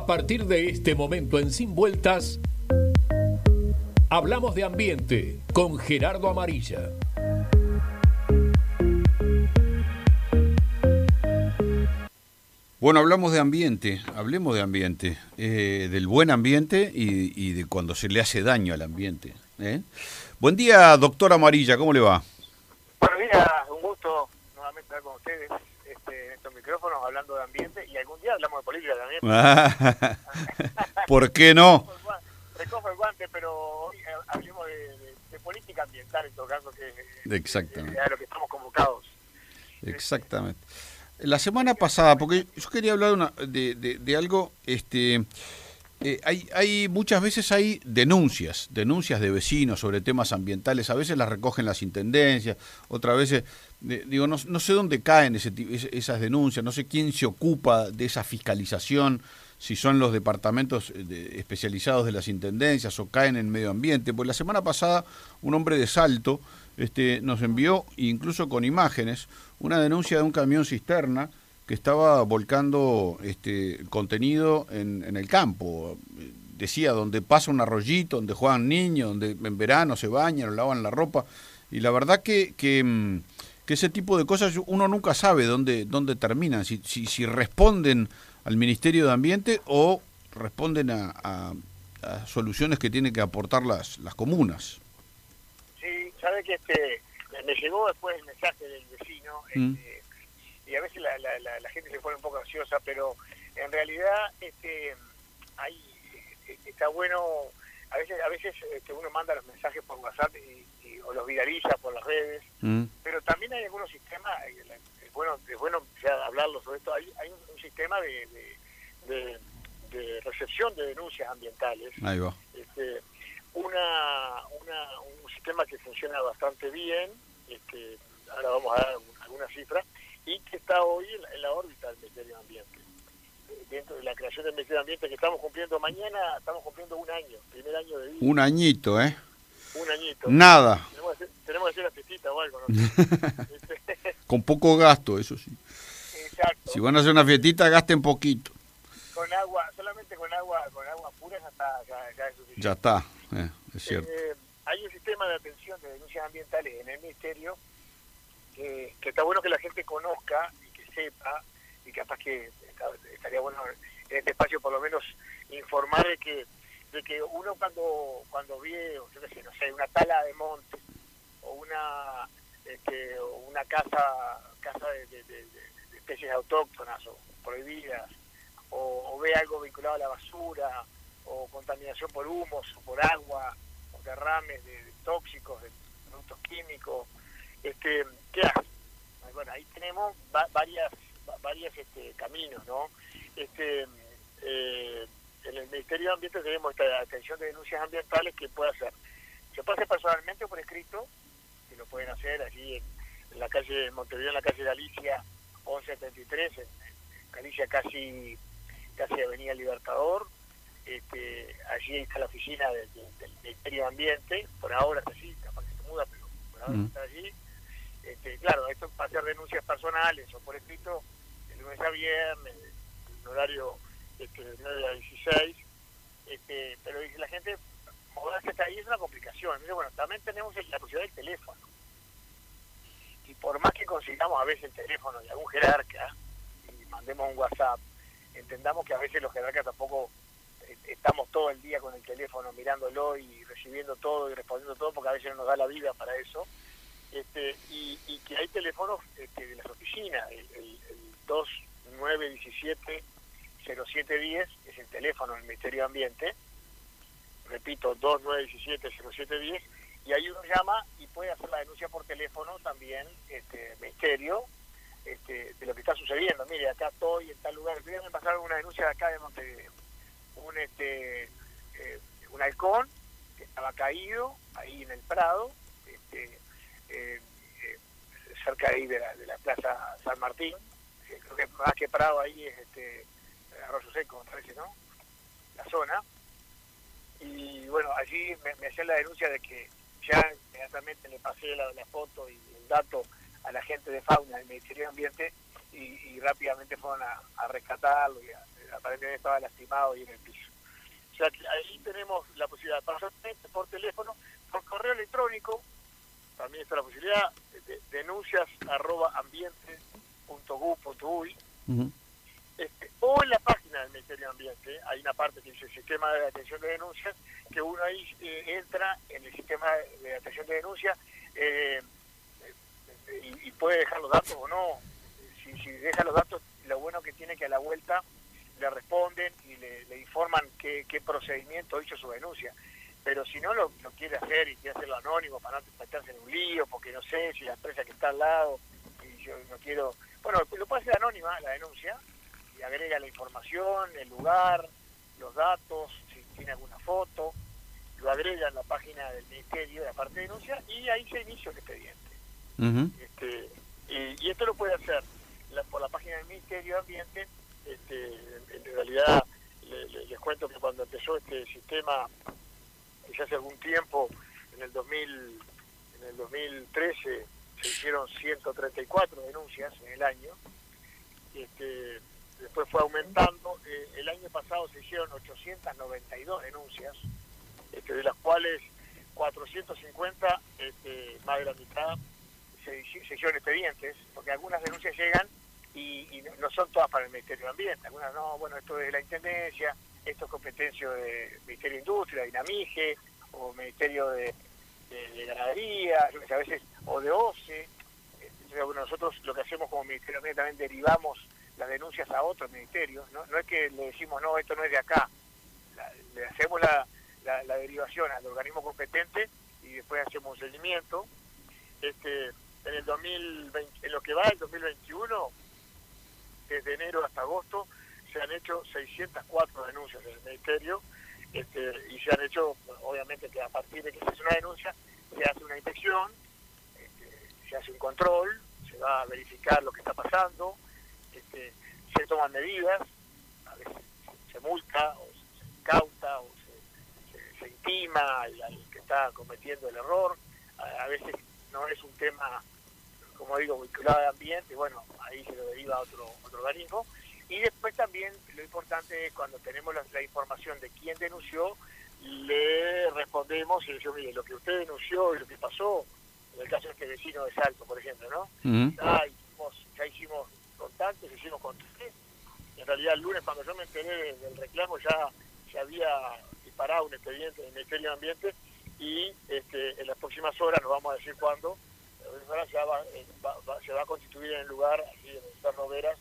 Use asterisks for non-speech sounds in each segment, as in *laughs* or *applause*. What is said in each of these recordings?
A partir de este momento en Sin Vueltas, hablamos de ambiente con Gerardo Amarilla. Bueno, hablamos de ambiente, hablemos de ambiente, eh, del buen ambiente y, de cuando se le hace daño al ambiente. ¿eh? Buen día, doctor Amarilla, ¿cómo le va? Buenos días, un gusto nuevamente estar con ustedes este, en estos micrófonos hablando de ambiente y algún día hablamos de política también. *laughs* ¿Por qué no? Recojo el guante, pero hoy hablemos de, política ambiental en todo caso, que, Exactamente. es lo que estamos convocados. Exactamente. La semana pasada, porque yo quería hablar de, de, algo, este, eh, hay, hay muchas veces hay denuncias, denuncias de vecinos sobre temas ambientales. A veces las recogen las intendencias, otras veces, digo, no, no, sé dónde caen ese, esas denuncias, no sé quién se ocupa de esa fiscalización, si son los departamentos eh, especializados de las intendencias o caen en medio ambiente. Pues la semana pasada un hombre de Salto este, nos envió, incluso con imágenes, una denuncia de un camión cisterna que estaba volcando este, contenido en, en el campo. Decía, donde pasa un arroyito, donde juegan niños, donde en verano se bañan o lavan la ropa. Y la verdad que, que, mm, que, ese tipo de cosas uno nunca sabe dónde, dónde terminan, si, si, si responden al Ministerio de Ambiente o responden a, a, a, soluciones que tienen que aportar las, las comunas. Sí, sabe que este, me llegó después el mensaje del vecino mm. este, y a veces la, la, la, la, gente se pone un poco ansiosa, pero en realidad este, hay, está bueno, a veces a veces este, uno manda los mensajes por WhatsApp y, y, o los viraliza por las redes, mm. pero también hay algunos sistemas, es bueno, es bueno ya hablarlo sobre esto, hay, hay un, un sistema de, de, de, de, recepción de denuncias ambientales. Ahí va. Este, una, una, un sistema que funciona bastante bien, este, ahora vamos a dar algunas cifras, y que está hoy en la, en la órbita del Ministerio de Ambiente. Dentro de la creación del Ministerio de Ambiente que estamos cumpliendo mañana, estamos cumpliendo un año, primer año de vida. Un añito, ¿eh? Un añito. Nada. Tenemos que hacer, tenemos que hacer la fiestita o algo, ¿no? *laughs* Con poco gasto, eso sí. Exacto. Si van a hacer una fiestita, gasten poquito. Con agua, solamente con agua, con agua pura ya está, ya, ya es suficiente. Ya está, eh, es cierto. Eh, hay un sistema de atención de denuncias ambientales en el Ministerio que, que, está bueno que la gente conozca y que sepa, y capaz que estaría bueno en este espacio por lo menos informar de que de que uno cuando cuando ve, yo qué sé, no sé, una tala de monte o una este, una casa casa de, especies autóctonas o prohibidas o, o ve algo vinculado a la basura o contaminación por humos o por agua o derrames de, de tóxicos, de productos químicos, este, ¿qué hace? Bueno, ahí tenemos va, varias varias este, caminos, ¿no? Este, eh, en el Ministerio de Ambiente tenemos esta atención de denuncias ambientales que puede hacer. Se puede hacer personalmente o por escrito, que lo pueden hacer allí en, en la calle de Montevideo, en la calle Galicia 1173, en, en Galicia casi casi Avenida Libertador, este, allí está la oficina del, del, del, Ministerio de Ambiente, por ahora está allí, capaz que se muda, pero por ahora mm. está allí. Este, claro, esto para hacer denuncias personales o por escrito, de lunes a viernes, en horario este, de 9 a 16, este, pero la gente, moverse hasta ahí es una complicación. Bueno, también tenemos la posibilidad del teléfono. Y por más que consigamos a veces el teléfono de algún jerarca y mandemos un WhatsApp, entendamos que a veces los jerarcas tampoco estamos todo el día con el teléfono mirándolo y recibiendo todo y respondiendo todo porque a veces no nos da la vida para eso este, y, y que hay teléfonos este, de las oficinas el, el, el 2917 0710 es el teléfono del Ministerio de Ambiente. Repito 2917 0710 y ahí uno llama y puede hacer la denuncia por teléfono también este Ministerio este, de lo que está sucediendo. Mire acá estoy en tal lugar. Me pasaron una denuncia de acá de Montevideo. Un este eh, un halcón que estaba caído ahí en el Prado este, eh, eh, cerca ahí de la, de la plaza San Martín. Eh, creo que más que Prado ahí es este Arroyo Seco me parece no la zona. Y bueno allí me, hacían la denuncia de que ya inmediatamente le pasé la, foto y el dato a la gente de fauna del Ministerio de Ambiente y, rápidamente fueron a, rescatarlo y a aparentemente estaba lastimado y en el piso. O sea ahí tenemos la posibilidad, personalmente, por teléfono, por correo electrónico, también está la posibilidad, de, denuncias arroba ambiente este, o en la página del Ministerio de Ambiente hay una parte que dice sistema de atención de denuncias, que uno ahí eh, entra en el sistema de atención de denuncias eh, y, puede dejar los datos o no. Si, si deja los datos, lo bueno que tiene que a la vuelta le responden y le, informan qué, procedimiento hizo su denuncia. Pero si no lo, quiere hacer y quiere hacerlo anónimo para no meterse en un lío, porque no sé si la empresa que está al lado y yo no quiero... Bueno, lo puede hacer anónima la denuncia y agrega la información, el lugar, los datos, si tiene alguna foto, lo agrega en la página del Ministerio, de la parte de denuncia, y ahí se inicia el expediente. este, y, esto lo puede hacer por la página del Ministerio de Ambiente. Este, en, realidad, les cuento que cuando empezó este sistema, ya hace algún tiempo, en el 2000, en el 2013, se hicieron 134 denuncias en el año. Este, después fue aumentando. Eh, el año pasado se hicieron 892 denuncias, este, de las cuales 450, este, más de la mitad, se, hicieron expedientes, porque algunas denuncias llegan y, no son todas para el Ministerio de Ambiente. Algunas no, bueno, esto es de la Intendencia, esto es competencia del Ministerio de Industria, Dinamige, o Ministerio de, Ganadería, a veces, o de OCE. nosotros lo que hacemos como Ministerio de también derivamos las denuncias a otros ministerios. No, no es que le decimos, no, esto no es de acá. le hacemos la, la, derivación al organismo competente y después hacemos un seguimiento. Este, en el 2020, en lo que va el 2021, desde enero hasta agosto, se han hecho 604 denuncias en el ministerio este, y se han hecho, obviamente que a partir de que se hace una denuncia, se hace una inspección, este, se hace un control, se va a verificar lo que está pasando, este, se toman medidas, a veces se multa o se incauta o se, se, intima al, que está cometiendo el error, a, veces no es un tema, como digo, vinculado al ambiente, bueno, ahí se lo deriva a otro, otro organismo. Y después también lo importante es cuando tenemos la, información de quién denunció, le respondemos y le decimos, mire, lo que usted denunció y lo que pasó, en el caso de este vecino de Salto, por ejemplo, ¿no? ya, hicimos, ya hicimos contactos, hicimos contactos. En realidad el lunes cuando yo me enteré del reclamo ya se había disparado un expediente en el Ministerio de Ambiente y este, en las próximas horas, nos vamos a decir cuándo, ya eh, va, se va a constituir en el lugar, aquí en el Veras,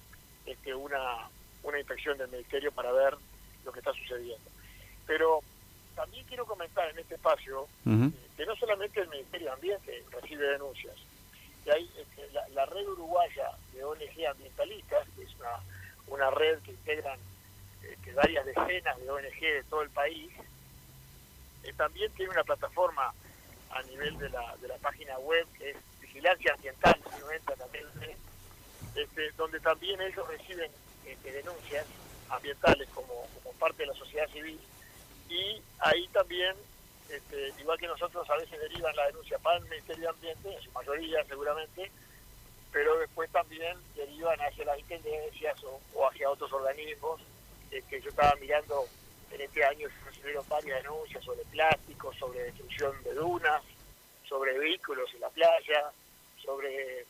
este, una, una inspección del Ministerio para ver lo que está sucediendo. Pero también quiero comentar en este espacio eh, que no solamente el Ministerio de Ambiente recibe denuncias, que hay este, la, red uruguaya de ONG ambientalistas, que es una, una red que integran este, varias decenas de ONG de todo el país, eh, también tiene una plataforma a nivel de la, de la página web que es Vigilancia Ambiental, si no entra también, este, donde también ellos reciben este, denuncias ambientales como, parte de la sociedad civil. Y ahí también este, igual que nosotros a veces derivan la denuncia para el Ministerio de Ambiente, en su mayoría seguramente, pero después también derivan hacia las intendencias o, hacia otros organismos, eh, que yo estaba mirando en este año recibieron varias denuncias sobre plástico, sobre destrucción de dunas, sobre vehículos en la playa, sobre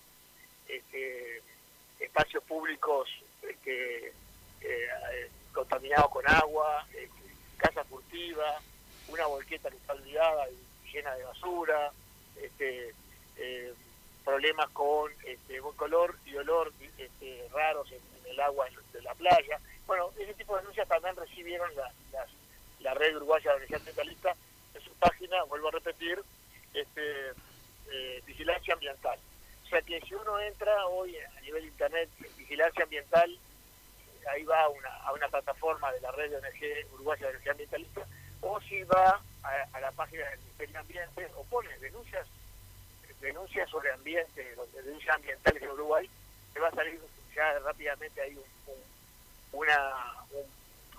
este, espacios públicos este, eh, contaminados con agua, este, casas furtivas, una volqueta que está olvidada y llena de basura, este, eh, problemas con este, color y olor este, raros en, el agua de la playa. Bueno, ese tipo de denuncias también recibieron la, la, red uruguaya de Universidad Ambientalista en su página, vuelvo a repetir, este, eh, vigilancia ambiental. O sea que si uno entra hoy a nivel internet en vigilancia ambiental, ahí va a una, a una plataforma de la red de ONG Uruguaya de Energía Ambientalista, o si va a, la página del Ministerio de Ambiente o pone denuncias denuncias sobre ambiente, denuncias ambientales en Uruguay, se va a salir ya rápidamente ahí una,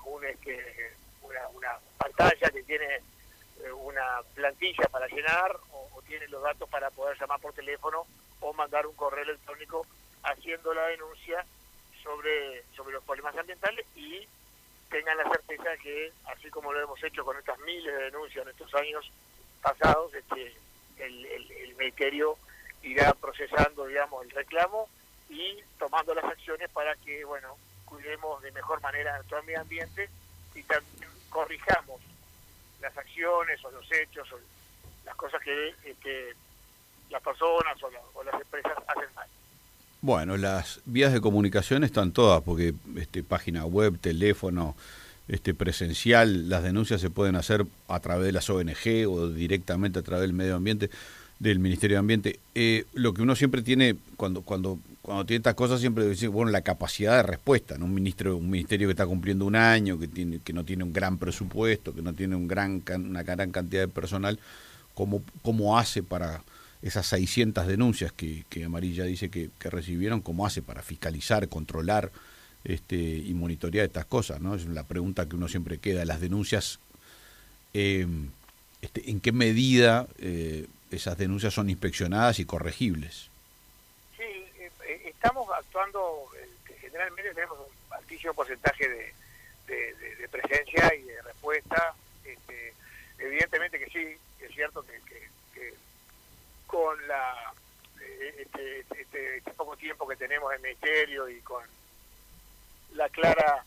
un, este, una, una pantalla que tiene eh, una plantilla para llenar o, tiene los datos para poder llamar por teléfono o mandar un correo electrónico haciendo la denuncia sobre, sobre los problemas ambientales y tengan la certeza que, así como lo hemos hecho con estas miles de denuncias en estos años pasados, este, el, el, Ministerio irá procesando, digamos, el reclamo y tomando las acciones para que, bueno, cuidemos de mejor manera nuestro medio ambiente y también corrijamos las acciones o los hechos o las cosas que, que las personas o, las empresas hacen mal. Bueno, las vías de comunicación están todas, porque este, página web, teléfono, este, presencial, las denuncias se pueden hacer a través de las ONG o directamente a través del medio ambiente, del Ministerio de Ambiente. Eh, lo que uno siempre tiene, cuando, cuando, cuando tiene estas cosas, siempre dice, bueno, la capacidad de respuesta, ¿no? Un, ministro, un ministerio que está cumpliendo un año, que, tiene, que no tiene un gran presupuesto, que no tiene un gran, una gran cantidad de personal, ¿cómo, cómo hace para esas 600 denuncias que, que Amarilla dice que, recibieron, cómo hace para fiscalizar, controlar este, y monitorear estas cosas, ¿no? Es la pregunta que uno siempre queda. Las denuncias, eh, este, ¿en qué medida eh, esas denuncias son inspeccionadas y corregibles? Sí, eh, estamos actuando, generalmente tenemos un altísimo porcentaje de, presencia y de respuesta. Este, evidentemente que sí, es cierto que con la este, este, este, poco tiempo que tenemos en ministerio y con la clara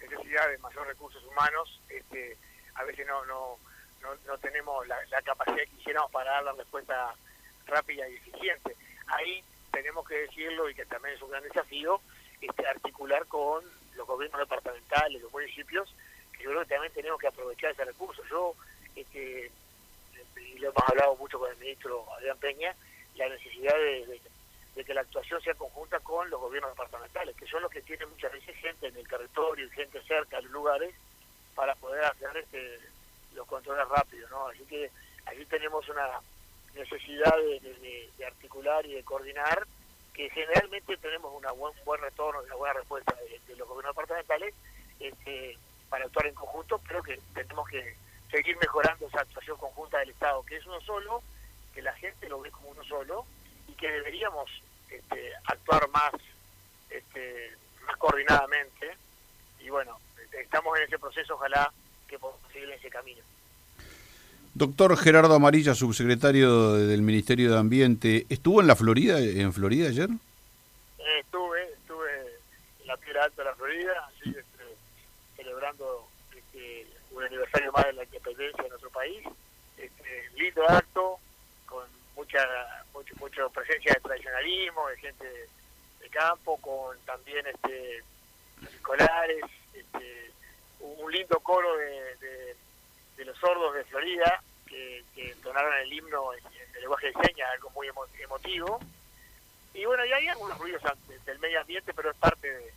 necesidad de mayor recursos humanos, este, a veces no, no, no, tenemos la, capacidad que quisiéramos para dar la respuesta rápida y eficiente. Ahí tenemos que decirlo y que también es un gran desafío, este, articular con los gobiernos departamentales, los municipios, que yo creo que también tenemos que aprovechar ese recurso. Yo este, y lo hemos hablado mucho con el ministro Adrián Peña, la necesidad de, que la actuación sea conjunta con los gobiernos departamentales, que son los que tienen muchas veces gente en el territorio y gente cerca de los lugares para poder hacer este, los controles rápidos. ¿no? Así que allí tenemos una necesidad de, articular y de coordinar, que generalmente tenemos una buen, un buen retorno y una buena respuesta de, los gobiernos departamentales este, para actuar en conjunto, pero que tenemos que seguir mejorando esa actuación conjunta del Estado, que es uno solo, que la gente lo ve como uno solo y que deberíamos este, actuar más, este, más coordinadamente. Y bueno, estamos en ese proceso, ojalá que podamos seguir en ese camino. Doctor Gerardo Amarilla, subsecretario del Ministerio de Ambiente, ¿estuvo en la Florida, en Florida ayer? Eh, estuve, estuve en la Piedra Alta de la Florida, este, celebrando un aniversario más de la independencia de nuestro país. Este, lindo acto, con mucha, mucha presencia de tradicionalismo, de gente de campo, con también este, escolares, este, un lindo coro de, los sordos de Florida que, que entonaron el himno en, el lenguaje de señas, algo muy emotivo. Y bueno, y hay algunos ruidos del medio ambiente, pero es parte de,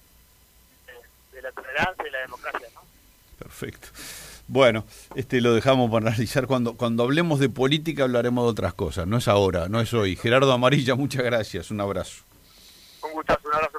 de la tolerancia y la democracia, ¿no? Perfecto. Bueno, este lo dejamos para analizar cuando cuando hablemos de política hablaremos de otras cosas, no es ahora, no es hoy. Gerardo Amarilla, muchas gracias, un abrazo. Un gustazo, un abrazo